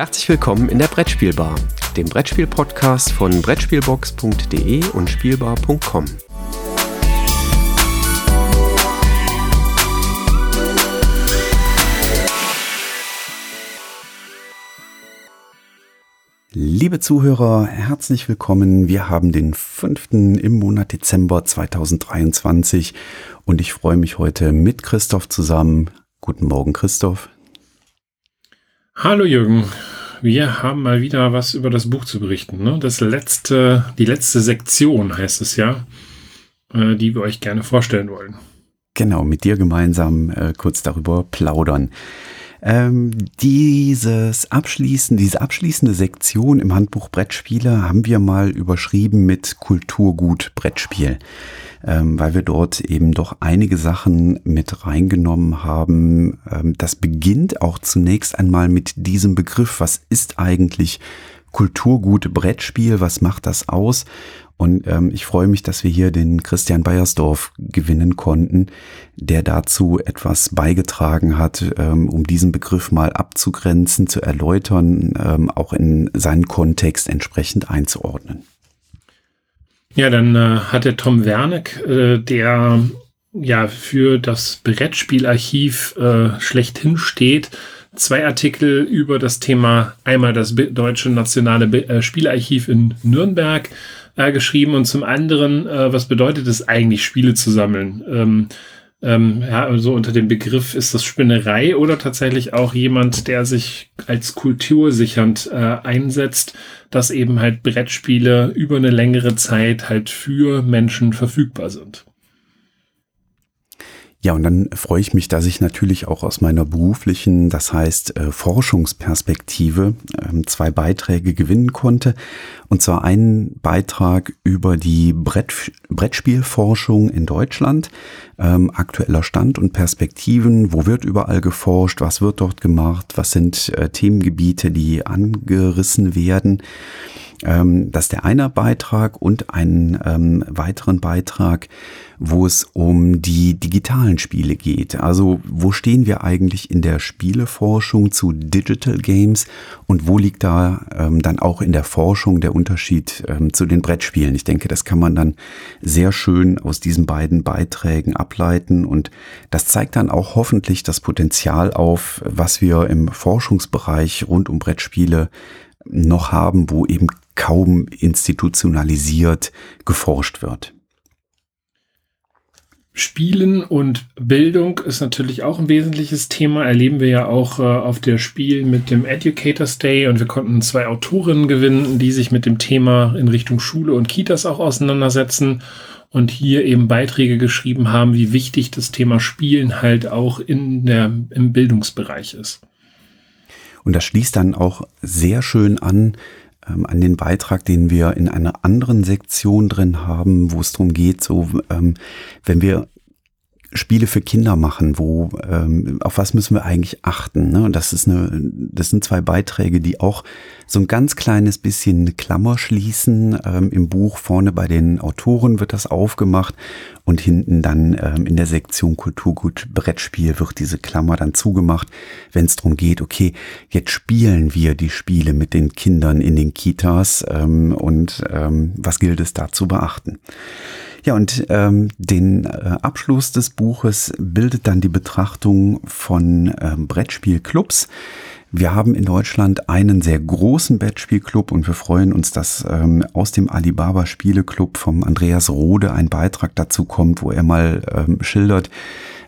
Herzlich willkommen in der Brettspielbar, dem Brettspiel-Podcast von Brettspielbox.de und Spielbar.com. Liebe Zuhörer, herzlich willkommen. Wir haben den 5. im Monat Dezember 2023 und ich freue mich heute mit Christoph zusammen. Guten Morgen, Christoph. Hallo Jürgen, wir haben mal wieder was über das Buch zu berichten. Ne? Das letzte, die letzte Sektion heißt es ja, äh, die wir euch gerne vorstellen wollen. Genau, mit dir gemeinsam äh, kurz darüber plaudern. Ähm, dieses abschließende, diese abschließende Sektion im Handbuch Brettspiele haben wir mal überschrieben mit Kulturgut Brettspiel ähm, weil wir dort eben doch einige Sachen mit reingenommen haben. Ähm, das beginnt auch zunächst einmal mit diesem Begriff, was ist eigentlich Kulturgut Brettspiel, was macht das aus? Und ähm, ich freue mich, dass wir hier den Christian Beiersdorf gewinnen konnten, der dazu etwas beigetragen hat, ähm, um diesen Begriff mal abzugrenzen, zu erläutern, ähm, auch in seinen Kontext entsprechend einzuordnen. Ja, dann äh, hat Tom Werneck, äh, der ja für das Brettspielarchiv äh, schlechthin steht, zwei Artikel über das Thema einmal das deutsche nationale äh, Spielarchiv in Nürnberg äh, geschrieben und zum anderen, äh, was bedeutet es eigentlich, Spiele zu sammeln? Ähm, ähm, ja, also unter dem Begriff ist das Spinnerei oder tatsächlich auch jemand, der sich als kultursichernd äh, einsetzt, dass eben halt Brettspiele über eine längere Zeit halt für Menschen verfügbar sind. Ja, und dann freue ich mich, dass ich natürlich auch aus meiner beruflichen, das heißt äh, Forschungsperspektive, ähm, zwei Beiträge gewinnen konnte. Und zwar einen Beitrag über die Brett, Brettspielforschung in Deutschland, ähm, aktueller Stand und Perspektiven, wo wird überall geforscht, was wird dort gemacht, was sind äh, Themengebiete, die angerissen werden. Ähm, das ist der eine Beitrag. Und einen ähm, weiteren Beitrag, wo es um die digitalen Spiele geht. Also wo stehen wir eigentlich in der Spieleforschung zu Digital Games und wo liegt da ähm, dann auch in der Forschung der Unterschied ähm, zu den Brettspielen? Ich denke, das kann man dann sehr schön aus diesen beiden Beiträgen ableiten und das zeigt dann auch hoffentlich das Potenzial auf, was wir im Forschungsbereich rund um Brettspiele noch haben, wo eben kaum institutionalisiert geforscht wird. Spielen und Bildung ist natürlich auch ein wesentliches Thema. Erleben wir ja auch äh, auf der Spiel mit dem Educators Day und wir konnten zwei Autorinnen gewinnen, die sich mit dem Thema in Richtung Schule und Kitas auch auseinandersetzen und hier eben Beiträge geschrieben haben, wie wichtig das Thema Spielen halt auch in der, im Bildungsbereich ist. Und das schließt dann auch sehr schön an ähm, an den Beitrag, den wir in einer anderen Sektion drin haben, wo es darum geht, so ähm, wenn wir Spiele für Kinder machen, wo ähm, auf was müssen wir eigentlich achten? Ne? Das ist eine, das sind zwei Beiträge, die auch so ein ganz kleines bisschen eine Klammer schließen. Ähm, Im Buch vorne bei den Autoren wird das aufgemacht und hinten dann ähm, in der Sektion Kulturgut Brettspiel wird diese Klammer dann zugemacht, wenn es darum geht, okay, jetzt spielen wir die Spiele mit den Kindern in den Kitas ähm, und ähm, was gilt es da zu beachten? Ja, und ähm, den äh, Abschluss des Buches bildet dann die Betrachtung von ähm, Brettspielclubs. Wir haben in Deutschland einen sehr großen Brettspielclub und wir freuen uns, dass ähm, aus dem Alibaba Spieleclub vom Andreas Rode ein Beitrag dazu kommt, wo er mal ähm, schildert,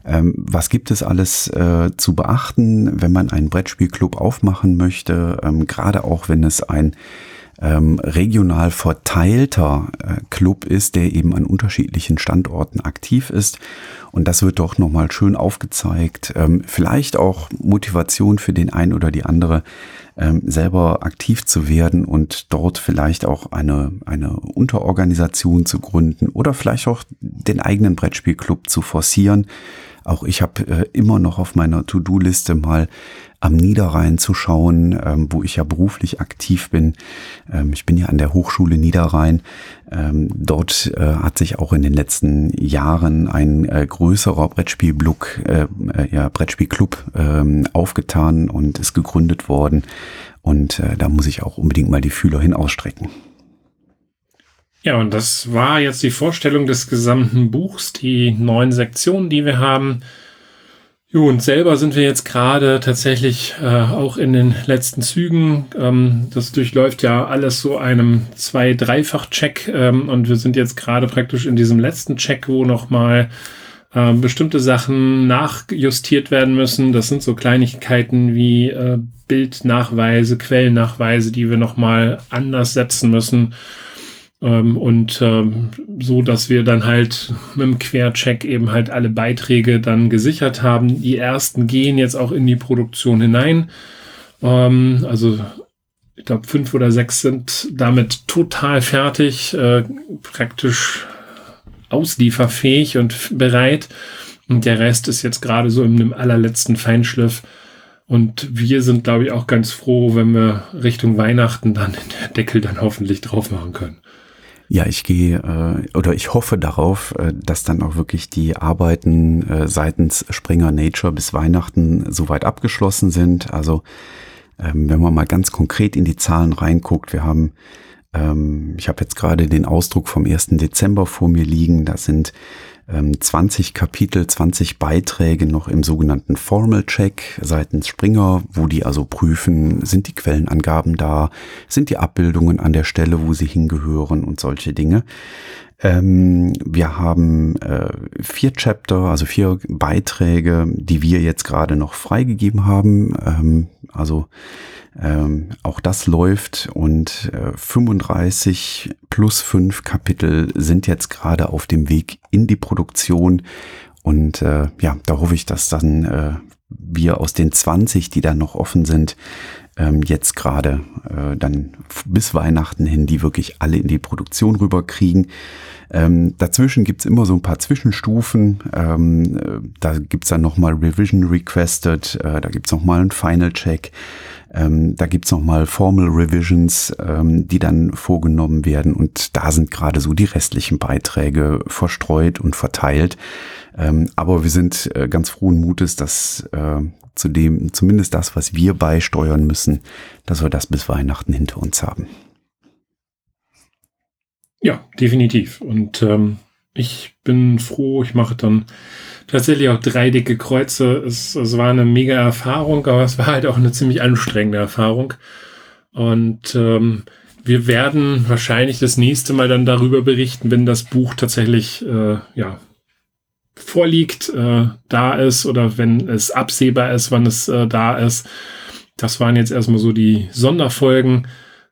ähm, was gibt es alles äh, zu beachten, wenn man einen Brettspielclub aufmachen möchte, ähm, gerade auch wenn es ein ähm, regional verteilter äh, Club ist, der eben an unterschiedlichen Standorten aktiv ist. Und das wird doch nochmal schön aufgezeigt. Ähm, vielleicht auch Motivation für den einen oder die andere, ähm, selber aktiv zu werden und dort vielleicht auch eine, eine Unterorganisation zu gründen oder vielleicht auch den eigenen Brettspielclub zu forcieren. Auch ich habe äh, immer noch auf meiner To-Do-Liste mal am Niederrhein zu schauen, ähm, wo ich ja beruflich aktiv bin. Ähm, ich bin ja an der Hochschule Niederrhein. Ähm, dort äh, hat sich auch in den letzten Jahren ein äh, größerer Brettspielblog, äh, äh, ja, Brettspielclub ähm, aufgetan und ist gegründet worden. Und äh, da muss ich auch unbedingt mal die Fühler hin ausstrecken. Ja, und das war jetzt die Vorstellung des gesamten Buchs, die neun Sektionen, die wir haben. Jo, und selber sind wir jetzt gerade tatsächlich äh, auch in den letzten Zügen. Ähm, das durchläuft ja alles so einem zwei-, dreifach-Check ähm, und wir sind jetzt gerade praktisch in diesem letzten Check, wo nochmal äh, bestimmte Sachen nachjustiert werden müssen. Das sind so Kleinigkeiten wie äh, Bildnachweise, Quellennachweise, die wir nochmal anders setzen müssen. Ähm, und ähm, so, dass wir dann halt mit dem Quercheck eben halt alle Beiträge dann gesichert haben. Die ersten gehen jetzt auch in die Produktion hinein. Ähm, also ich glaube, fünf oder sechs sind damit total fertig, äh, praktisch auslieferfähig und bereit. Und der Rest ist jetzt gerade so in dem allerletzten Feinschliff. Und wir sind, glaube ich, auch ganz froh, wenn wir Richtung Weihnachten dann den Deckel dann hoffentlich drauf machen können. Ja, ich gehe äh, oder ich hoffe darauf, äh, dass dann auch wirklich die Arbeiten äh, seitens Springer Nature bis Weihnachten soweit abgeschlossen sind. Also ähm, wenn man mal ganz konkret in die Zahlen reinguckt, wir haben, ähm, ich habe jetzt gerade den Ausdruck vom 1. Dezember vor mir liegen, da sind 20 ähm, Kapitel, 20 Beiträge noch im sogenannten Formal Check seitens Springer, wo die also prüfen, sind die Quellenangaben da, sind die Abbildungen an der Stelle, wo sie hingehören und solche Dinge. Ähm, wir haben äh, vier Chapter, also vier Beiträge, die wir jetzt gerade noch freigegeben haben. Ähm, also ähm, auch das läuft und äh, 35 plus 5 Kapitel sind jetzt gerade auf dem Weg in die Produktion. Und äh, ja, da hoffe ich, dass dann äh, wir aus den 20, die dann noch offen sind, ähm, jetzt gerade äh, dann bis Weihnachten hin, die wirklich alle in die Produktion rüberkriegen. Ähm, dazwischen gibt's immer so ein paar Zwischenstufen. Ähm, äh, da gibt's dann nochmal Revision Requested, äh, da gibt's nochmal einen Final Check. Ähm, da gibt's nochmal Formal Revisions, ähm, die dann vorgenommen werden. Und da sind gerade so die restlichen Beiträge verstreut und verteilt. Ähm, aber wir sind äh, ganz frohen Mutes, dass äh, zudem zumindest das, was wir beisteuern müssen, dass wir das bis Weihnachten hinter uns haben. Ja, definitiv. Und ähm, ich bin froh, ich mache dann tatsächlich auch drei dicke Kreuze. Es, es war eine mega Erfahrung, aber es war halt auch eine ziemlich anstrengende Erfahrung. Und ähm, wir werden wahrscheinlich das nächste Mal dann darüber berichten, wenn das Buch tatsächlich äh, ja, vorliegt, äh, da ist oder wenn es absehbar ist, wann es äh, da ist. Das waren jetzt erstmal so die Sonderfolgen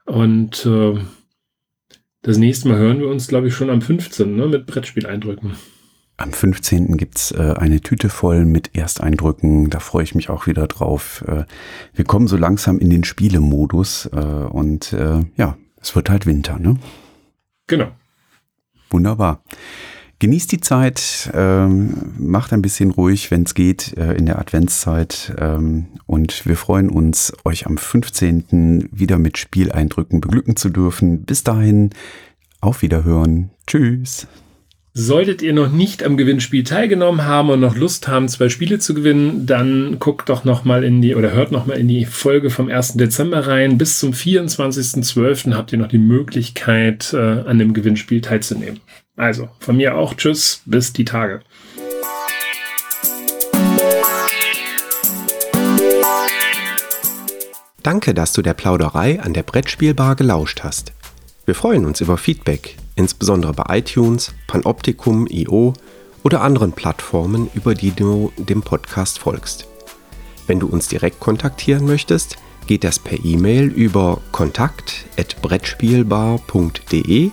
und äh, das nächste Mal hören wir uns, glaube ich, schon am 15. Ne, mit Brettspieleindrücken. Am 15. gibt's äh, eine Tüte voll mit Ersteindrücken. Da freue ich mich auch wieder drauf. Äh, wir kommen so langsam in den Spielemodus äh, und äh, ja, es wird halt Winter, ne? Genau. Wunderbar. Genießt die Zeit, ähm, macht ein bisschen ruhig, wenn es geht, äh, in der Adventszeit. Ähm, und wir freuen uns, euch am 15. wieder mit Spieleindrücken beglücken zu dürfen. Bis dahin, auf Wiederhören. Tschüss. Solltet ihr noch nicht am Gewinnspiel teilgenommen haben und noch Lust haben, zwei Spiele zu gewinnen, dann guckt doch noch mal in die oder hört noch mal in die Folge vom 1. Dezember rein. Bis zum 24.12. habt ihr noch die Möglichkeit, äh, an dem Gewinnspiel teilzunehmen. Also, von mir auch Tschüss, bis die Tage. Danke, dass du der Plauderei an der Brettspielbar gelauscht hast. Wir freuen uns über Feedback insbesondere bei iTunes, Panoptikum, IO oder anderen Plattformen, über die du dem Podcast folgst. Wenn du uns direkt kontaktieren möchtest, geht das per E-Mail über kontakt@brettspielbar.de